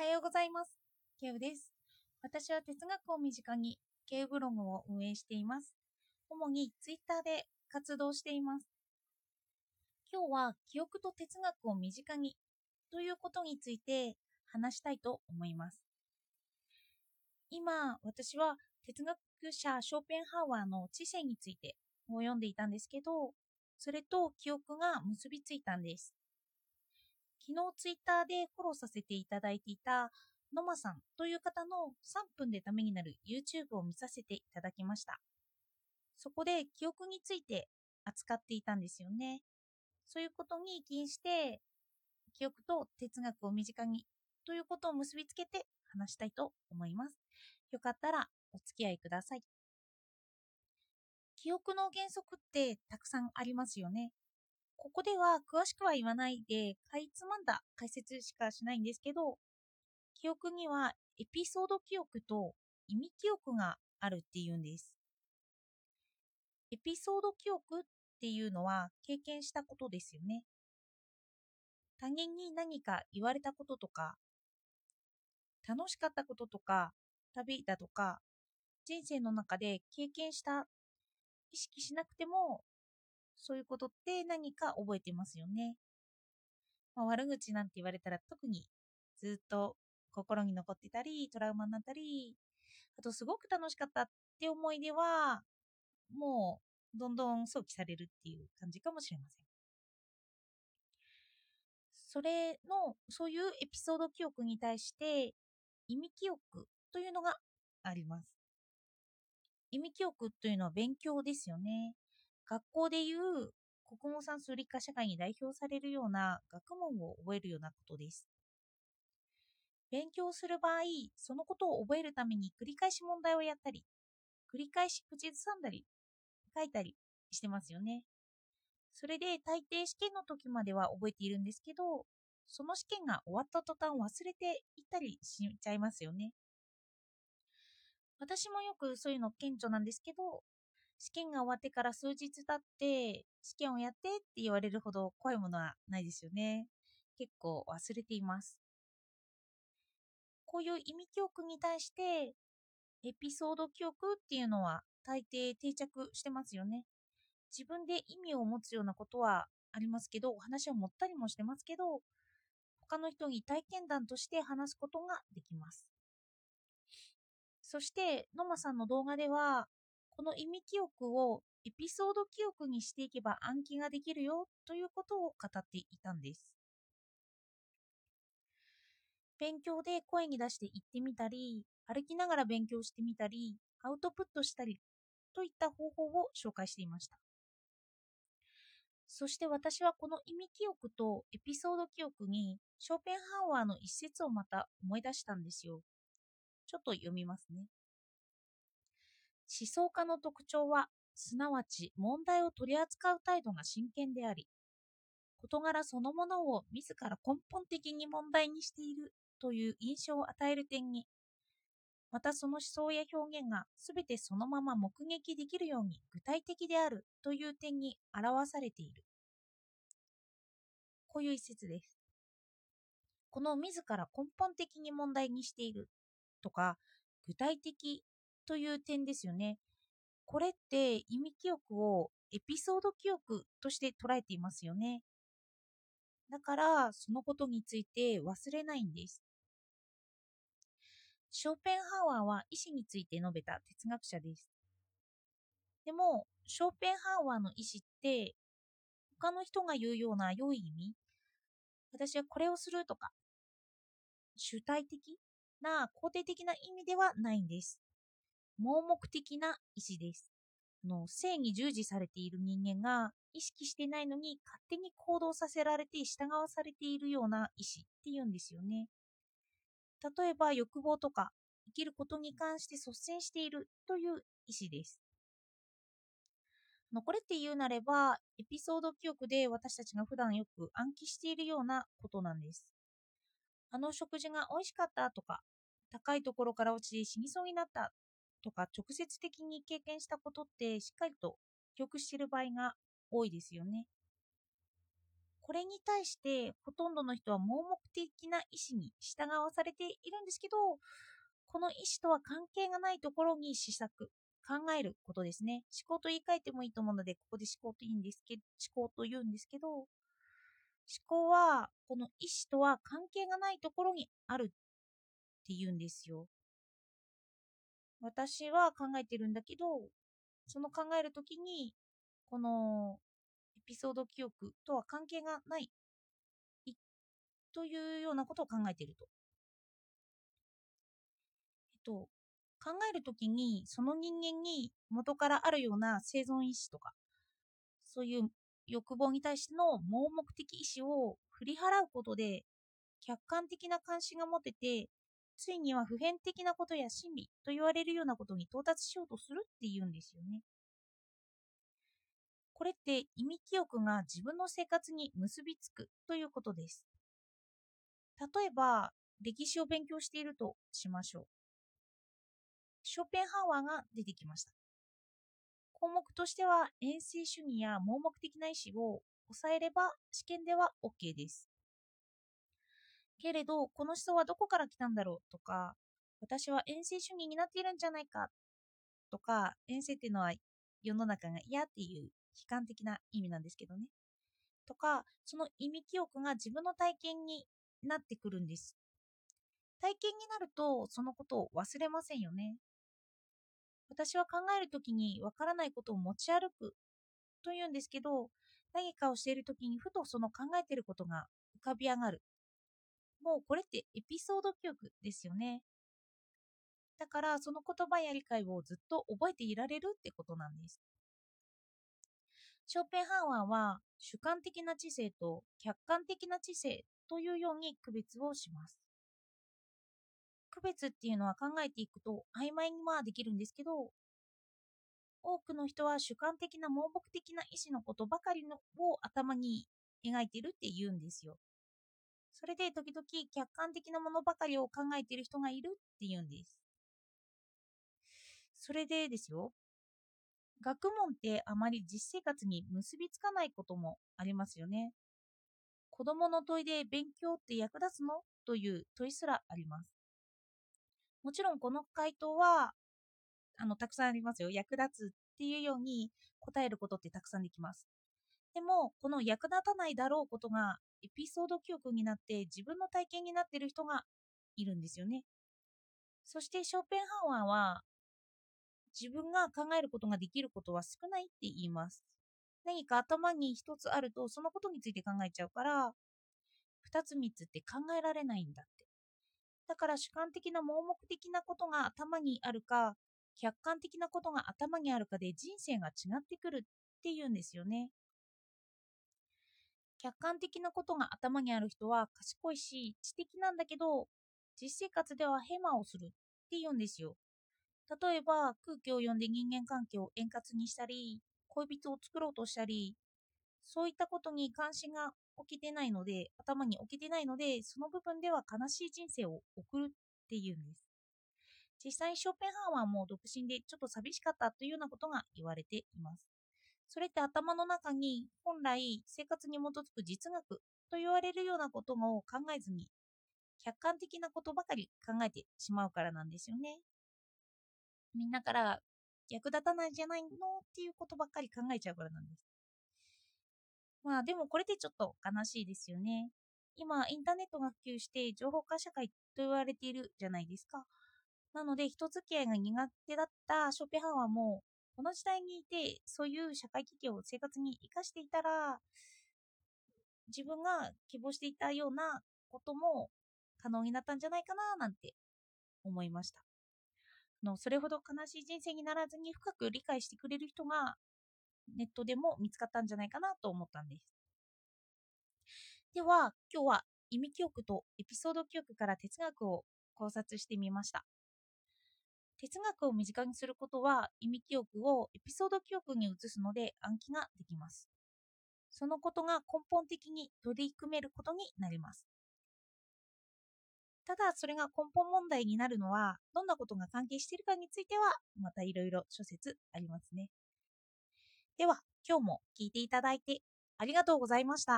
はようございます。ケウです。私は哲学を身近にケウブログを運営しています。主にツイッターで活動しています。今日は記憶と哲学を身近にということについて話したいと思います。今、私は哲学者ショーペンハワーの知性についてを読んでいたんですけど、それと記憶が結びついたんです。昨日ツイッターでフォローさせていただいていたノマさんという方の3分でためになる YouTube を見させていただきました。そこで記憶について扱っていたんですよね。そういうことに起因して、記憶と哲学を身近にということを結びつけて話したいと思います。よかったらお付き合いください。記憶の原則ってたくさんありますよね。ここでは詳しくは言わないで、かいつまんだ解説しかしないんですけど、記憶にはエピソード記憶と意味記憶があるっていうんです。エピソード記憶っていうのは経験したことですよね。他人に何か言われたこととか、楽しかったこととか、旅だとか、人生の中で経験した、意識しなくても、そういうことって何か覚えてますよね。まあ、悪口なんて言われたら特にずっと心に残ってたり、トラウマになったり、あとすごく楽しかったって思い出は、もうどんどん想起されるっていう感じかもしれません。それの、そういうエピソード記憶に対して、意味記憶というのがあります。意味記憶というのは勉強ですよね。学校でいう国語算数理科社会に代表されるような学問を覚えるようなことです。勉強する場合、そのことを覚えるために繰り返し問題をやったり、繰り返し口ずさんだり、書いたりしてますよね。それで大抵試験の時までは覚えているんですけど、その試験が終わった途端忘れていったりしちゃいますよね。私もよくそういうの顕著なんですけど、試験が終わってから数日経って、試験をやってって言われるほど怖いものはないですよね。結構忘れています。こういう意味記憶に対して、エピソード記憶っていうのは大抵定着してますよね。自分で意味を持つようなことはありますけど、お話を持ったりもしてますけど、他の人に体験談として話すことができます。そして、ノマさんの動画では、この意味記憶をエピソード記憶にしていけば暗記ができるよということを語っていたんです。勉強で声に出して言ってみたり、歩きながら勉強してみたり、アウトプットしたりといった方法を紹介していました。そして私はこの意味記憶とエピソード記憶にショーペンハワーの一節をまた思い出したんですよ。ちょっと読みますね。思想家の特徴は、すなわち問題を取り扱う態度が真剣であり、事柄そのものを自ら根本的に問題にしているという印象を与える点に、またその思想や表現がすべてそのまま目撃できるように具体的であるという点に表されている。こういう一節です。この自ら根本的に問題にしているとか、具体的という点ですよね。これって意味記憶をエピソード記憶として捉えていますよね。だから、そのことについて忘れないんです。ショーペンハワーは意志について述べた哲学者です。でも、ショーペンハワーの意志って、他の人が言うような良い意味、私はこれをするとか、主体的な肯定的な意味ではないんです。盲目的な意志です。の性に従事されている人間が意識してないのに勝手に行動させられて従わされているような意志っていうんですよね。例えば欲望とか生きることに関して率先しているという意志です。これって言うなれば、エピソード記憶で私たちが普段よく暗記しているようなことなんです。あの食事が美味しかったとか、高いところから落ちて死にそうになったとか、直接的に経験したことってしっかりと記憶してる場合が多いですよね。これに対してほとんどの人は盲目的な意思に従わされているんですけどこの意思とは関係がないところに施策考えることですね思考と言い換えてもいいと思うのでここで思考と言うんですけど思考と言うんですけど思考はこの意思とは関係がないところにあるって言うんですよ私は考えてるんだけどその考えるときにこのエピソード記憶とは関係がないというようなことを考えていると。えっと、考えるときにその人間に元からあるような生存意志とかそういう欲望に対しての盲目的意志を振り払うことで客観的な関心が持ててついには普遍的なことや真理と言われるようなことに到達しようとするっていうんですよね。これって意味記憶が自分の生活に結びつくということです。例えば、歴史を勉強しているとしましょう。ショーペンハワーが出てきました。項目としては、遠征主義や盲目的な意思を抑えれば試験では OK です。けれど、この思想はどこから来たんだろうとか、私は遠征主義になっているんじゃないかとか、遠征っていうのは世の中が嫌っていう悲観的な意味なんですけどね。とか、その意味記憶が自分の体験になってくるんです。体験になると、そのことを忘れませんよね。私は考えるときにわからないことを持ち歩くというんですけど、何かをしているときにふとその考えていることが浮かび上がるもうこれってエピソード記憶ですよね。だからその言葉や理解をずっと覚えていられるってことなんです。ショーペンハワーは主観的な知性と客観的な知性というように区別をします。区別っていうのは考えていくと曖昧にはできるんですけど、多くの人は主観的な盲目的な意思のことばかりのを頭に描いてるって言うんですよ。それで時々客観的なものばかりを考えている人がいるっていうんです。それでですよ、学問ってあまり実生活に結びつかないこともありますよね。子供の問いで勉強って役立つのという問いすらあります。もちろんこの回答はあのたくさんありますよ。役立つっていうように答えることってたくさんできます。でも、この役立たないだろうことがエピソード記憶になって自分の体験になっている人がいるんですよね。そしてショーペンハワーは自分が考えることができることは少ないって言います。何か頭に一つあるとそのことについて考えちゃうから二つ三つって考えられないんだって。だから主観的な盲目的なことが頭にあるか客観的なことが頭にあるかで人生が違ってくるっていうんですよね。客観的なことが頭にある人は賢いし知的なんだけど実生活ではヘマをするって言うんですよ。例えば空気を読んで人間関係を円滑にしたり恋人を作ろうとしたりそういったことに関心が起きてないので頭に起きてないのでその部分では悲しい人生を送るっていうんです。実際ショーペンハーワーも独身でちょっと寂しかったというようなことが言われています。それって頭の中に本来生活に基づく実学と言われるようなことも考えずに客観的なことばかり考えてしまうからなんですよね。みんなから役立たないじゃないのっていうことばっかり考えちゃうからなんです。まあでもこれでちょっと悲しいですよね。今インターネットが普及して情報化社会と言われているじゃないですか。なので人付き合いが苦手だったショペハンはもうこの時代にいて、そういう社会企業を生活に生かしていたら、自分が希望していたようなことも可能になったんじゃないかななんて思いました。のそれほど悲しい人生にならずに深く理解してくれる人がネットでも見つかったんじゃないかなと思ったんです。では、今日は意味記憶とエピソード記憶から哲学を考察してみました。哲学を身近にすることは意味記憶をエピソード記憶に移すので暗記ができます。そのことが根本的に取り組めることになります。ただそれが根本問題になるのはどんなことが関係しているかについてはまたいろいろ諸説ありますね。では今日も聞いていただいてありがとうございました。